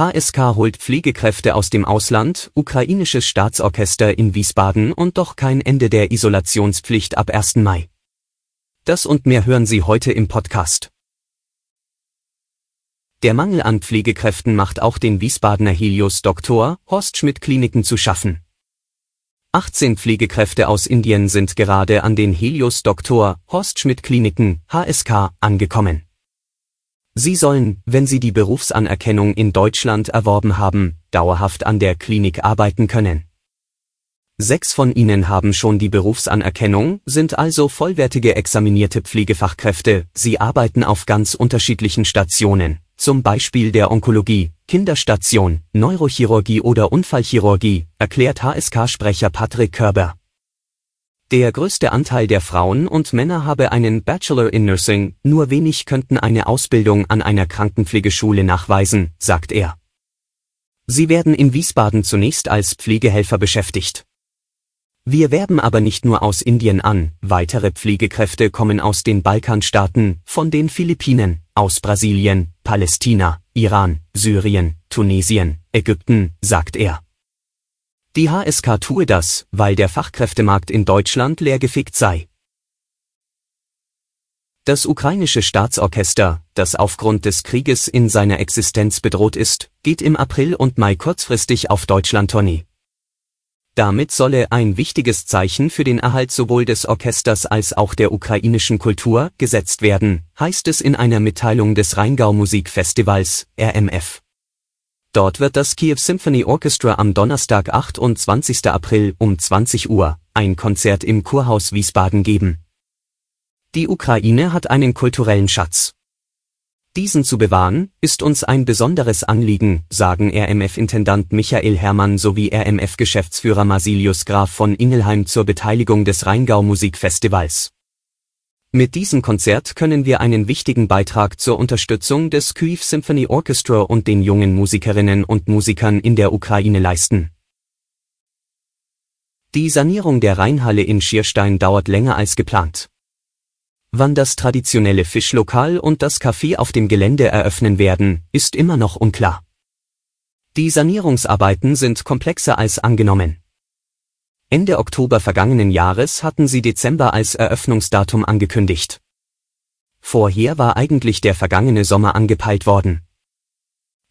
HSK holt Pflegekräfte aus dem Ausland, ukrainisches Staatsorchester in Wiesbaden und doch kein Ende der Isolationspflicht ab 1. Mai. Das und mehr hören Sie heute im Podcast. Der Mangel an Pflegekräften macht auch den Wiesbadener Helios Doktor Horst Schmidt Kliniken zu schaffen. 18 Pflegekräfte aus Indien sind gerade an den Helios Doktor Horst Schmidt Kliniken HSK angekommen. Sie sollen, wenn sie die Berufsanerkennung in Deutschland erworben haben, dauerhaft an der Klinik arbeiten können. Sechs von ihnen haben schon die Berufsanerkennung, sind also vollwertige examinierte Pflegefachkräfte, sie arbeiten auf ganz unterschiedlichen Stationen, zum Beispiel der Onkologie, Kinderstation, Neurochirurgie oder Unfallchirurgie, erklärt HSK-Sprecher Patrick Körber. Der größte Anteil der Frauen und Männer habe einen Bachelor in Nursing, nur wenig könnten eine Ausbildung an einer Krankenpflegeschule nachweisen, sagt er. Sie werden in Wiesbaden zunächst als Pflegehelfer beschäftigt. Wir werben aber nicht nur aus Indien an, weitere Pflegekräfte kommen aus den Balkanstaaten, von den Philippinen, aus Brasilien, Palästina, Iran, Syrien, Tunesien, Ägypten, sagt er. Die HSK tue das, weil der Fachkräftemarkt in Deutschland leergefickt sei. Das ukrainische Staatsorchester, das aufgrund des Krieges in seiner Existenz bedroht ist, geht im April und Mai kurzfristig auf Deutschland-Tournee. Damit solle ein wichtiges Zeichen für den Erhalt sowohl des Orchesters als auch der ukrainischen Kultur gesetzt werden, heißt es in einer Mitteilung des Rheingau Musikfestivals, RMF. Dort wird das Kiew Symphony Orchestra am Donnerstag 28. April um 20 Uhr ein Konzert im Kurhaus Wiesbaden geben. Die Ukraine hat einen kulturellen Schatz. Diesen zu bewahren, ist uns ein besonderes Anliegen, sagen RMF-Intendant Michael Herrmann sowie RMF-Geschäftsführer Masilius Graf von Ingelheim zur Beteiligung des Rheingau Musikfestivals. Mit diesem Konzert können wir einen wichtigen Beitrag zur Unterstützung des Kyiv Symphony Orchestra und den jungen Musikerinnen und Musikern in der Ukraine leisten. Die Sanierung der Rheinhalle in Schierstein dauert länger als geplant. Wann das traditionelle Fischlokal und das Café auf dem Gelände eröffnen werden, ist immer noch unklar. Die Sanierungsarbeiten sind komplexer als angenommen. Ende Oktober vergangenen Jahres hatten sie Dezember als Eröffnungsdatum angekündigt. Vorher war eigentlich der vergangene Sommer angepeilt worden.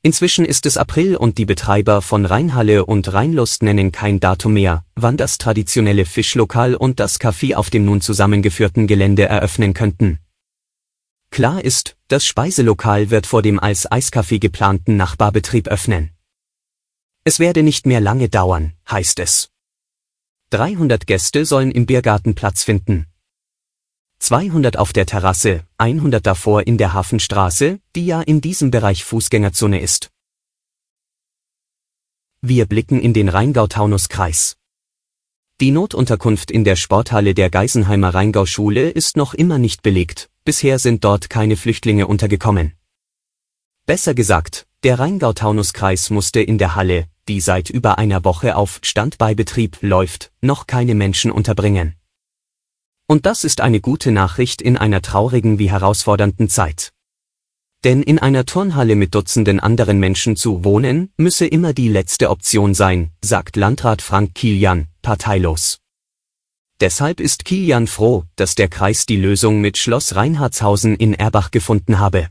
Inzwischen ist es April und die Betreiber von Rheinhalle und Rheinlust nennen kein Datum mehr, wann das traditionelle Fischlokal und das Café auf dem nun zusammengeführten Gelände eröffnen könnten. Klar ist, das Speiselokal wird vor dem als Eiscafé geplanten Nachbarbetrieb öffnen. Es werde nicht mehr lange dauern, heißt es. 300 Gäste sollen im Biergarten Platz finden. 200 auf der Terrasse, 100 davor in der Hafenstraße, die ja in diesem Bereich Fußgängerzone ist. Wir blicken in den Rheingau-Taunus-Kreis. Die Notunterkunft in der Sporthalle der Geisenheimer Rheingau-Schule ist noch immer nicht belegt, bisher sind dort keine Flüchtlinge untergekommen. Besser gesagt, der Rheingau-Taunus-Kreis musste in der Halle, die seit über einer Woche auf Standbeibetrieb läuft, noch keine Menschen unterbringen. Und das ist eine gute Nachricht in einer traurigen wie herausfordernden Zeit. Denn in einer Turnhalle mit Dutzenden anderen Menschen zu wohnen, müsse immer die letzte Option sein, sagt Landrat Frank Kilian, parteilos. Deshalb ist Kilian froh, dass der Kreis die Lösung mit Schloss Reinhardshausen in Erbach gefunden habe.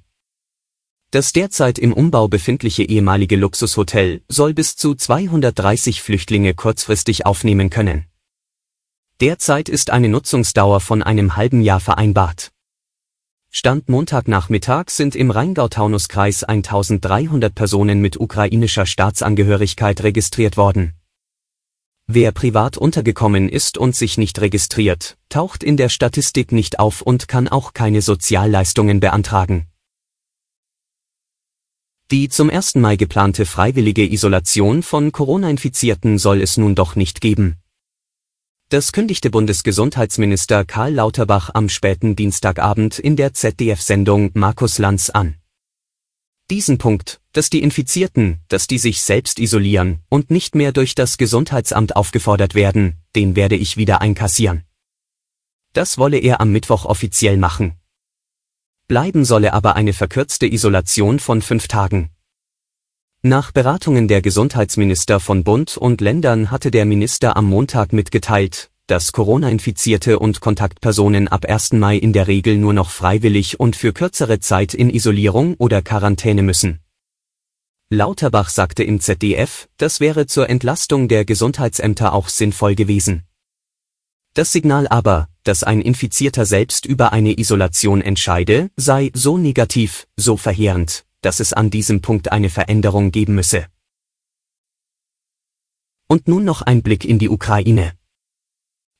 Das derzeit im Umbau befindliche ehemalige Luxushotel soll bis zu 230 Flüchtlinge kurzfristig aufnehmen können. Derzeit ist eine Nutzungsdauer von einem halben Jahr vereinbart. Stand Montagnachmittag sind im Rheingau-Taunus-Kreis 1300 Personen mit ukrainischer Staatsangehörigkeit registriert worden. Wer privat untergekommen ist und sich nicht registriert, taucht in der Statistik nicht auf und kann auch keine Sozialleistungen beantragen. Die zum 1. Mai geplante freiwillige Isolation von Corona-Infizierten soll es nun doch nicht geben. Das kündigte Bundesgesundheitsminister Karl Lauterbach am späten Dienstagabend in der ZDF-Sendung Markus Lanz an. Diesen Punkt, dass die Infizierten, dass die sich selbst isolieren und nicht mehr durch das Gesundheitsamt aufgefordert werden, den werde ich wieder einkassieren. Das wolle er am Mittwoch offiziell machen. Bleiben solle aber eine verkürzte Isolation von fünf Tagen. Nach Beratungen der Gesundheitsminister von Bund und Ländern hatte der Minister am Montag mitgeteilt, dass Corona-Infizierte und Kontaktpersonen ab 1. Mai in der Regel nur noch freiwillig und für kürzere Zeit in Isolierung oder Quarantäne müssen. Lauterbach sagte im ZDF, das wäre zur Entlastung der Gesundheitsämter auch sinnvoll gewesen. Das Signal aber, dass ein Infizierter selbst über eine Isolation entscheide, sei so negativ, so verheerend, dass es an diesem Punkt eine Veränderung geben müsse. Und nun noch ein Blick in die Ukraine.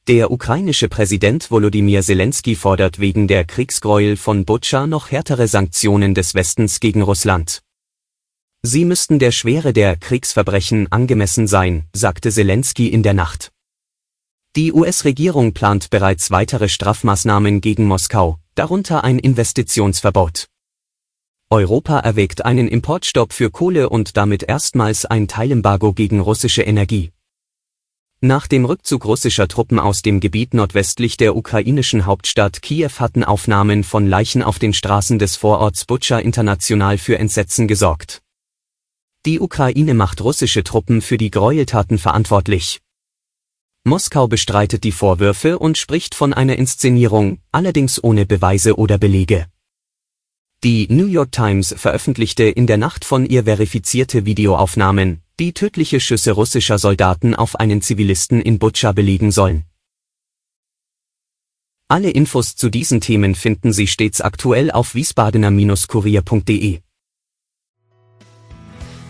Der ukrainische Präsident Volodymyr Zelensky fordert wegen der Kriegsgräuel von Butscha noch härtere Sanktionen des Westens gegen Russland. Sie müssten der Schwere der Kriegsverbrechen angemessen sein, sagte Zelensky in der Nacht. Die US-Regierung plant bereits weitere Strafmaßnahmen gegen Moskau, darunter ein Investitionsverbot. Europa erwägt einen Importstopp für Kohle und damit erstmals ein Teilembargo gegen russische Energie. Nach dem Rückzug russischer Truppen aus dem Gebiet nordwestlich der ukrainischen Hauptstadt Kiew hatten Aufnahmen von Leichen auf den Straßen des Vororts Butscha international für Entsetzen gesorgt. Die Ukraine macht russische Truppen für die Gräueltaten verantwortlich. Moskau bestreitet die Vorwürfe und spricht von einer Inszenierung, allerdings ohne Beweise oder Belege. Die New York Times veröffentlichte in der Nacht von ihr verifizierte Videoaufnahmen, die tödliche Schüsse russischer Soldaten auf einen Zivilisten in Butscha belegen sollen. Alle Infos zu diesen Themen finden Sie stets aktuell auf wiesbadener-kurier.de.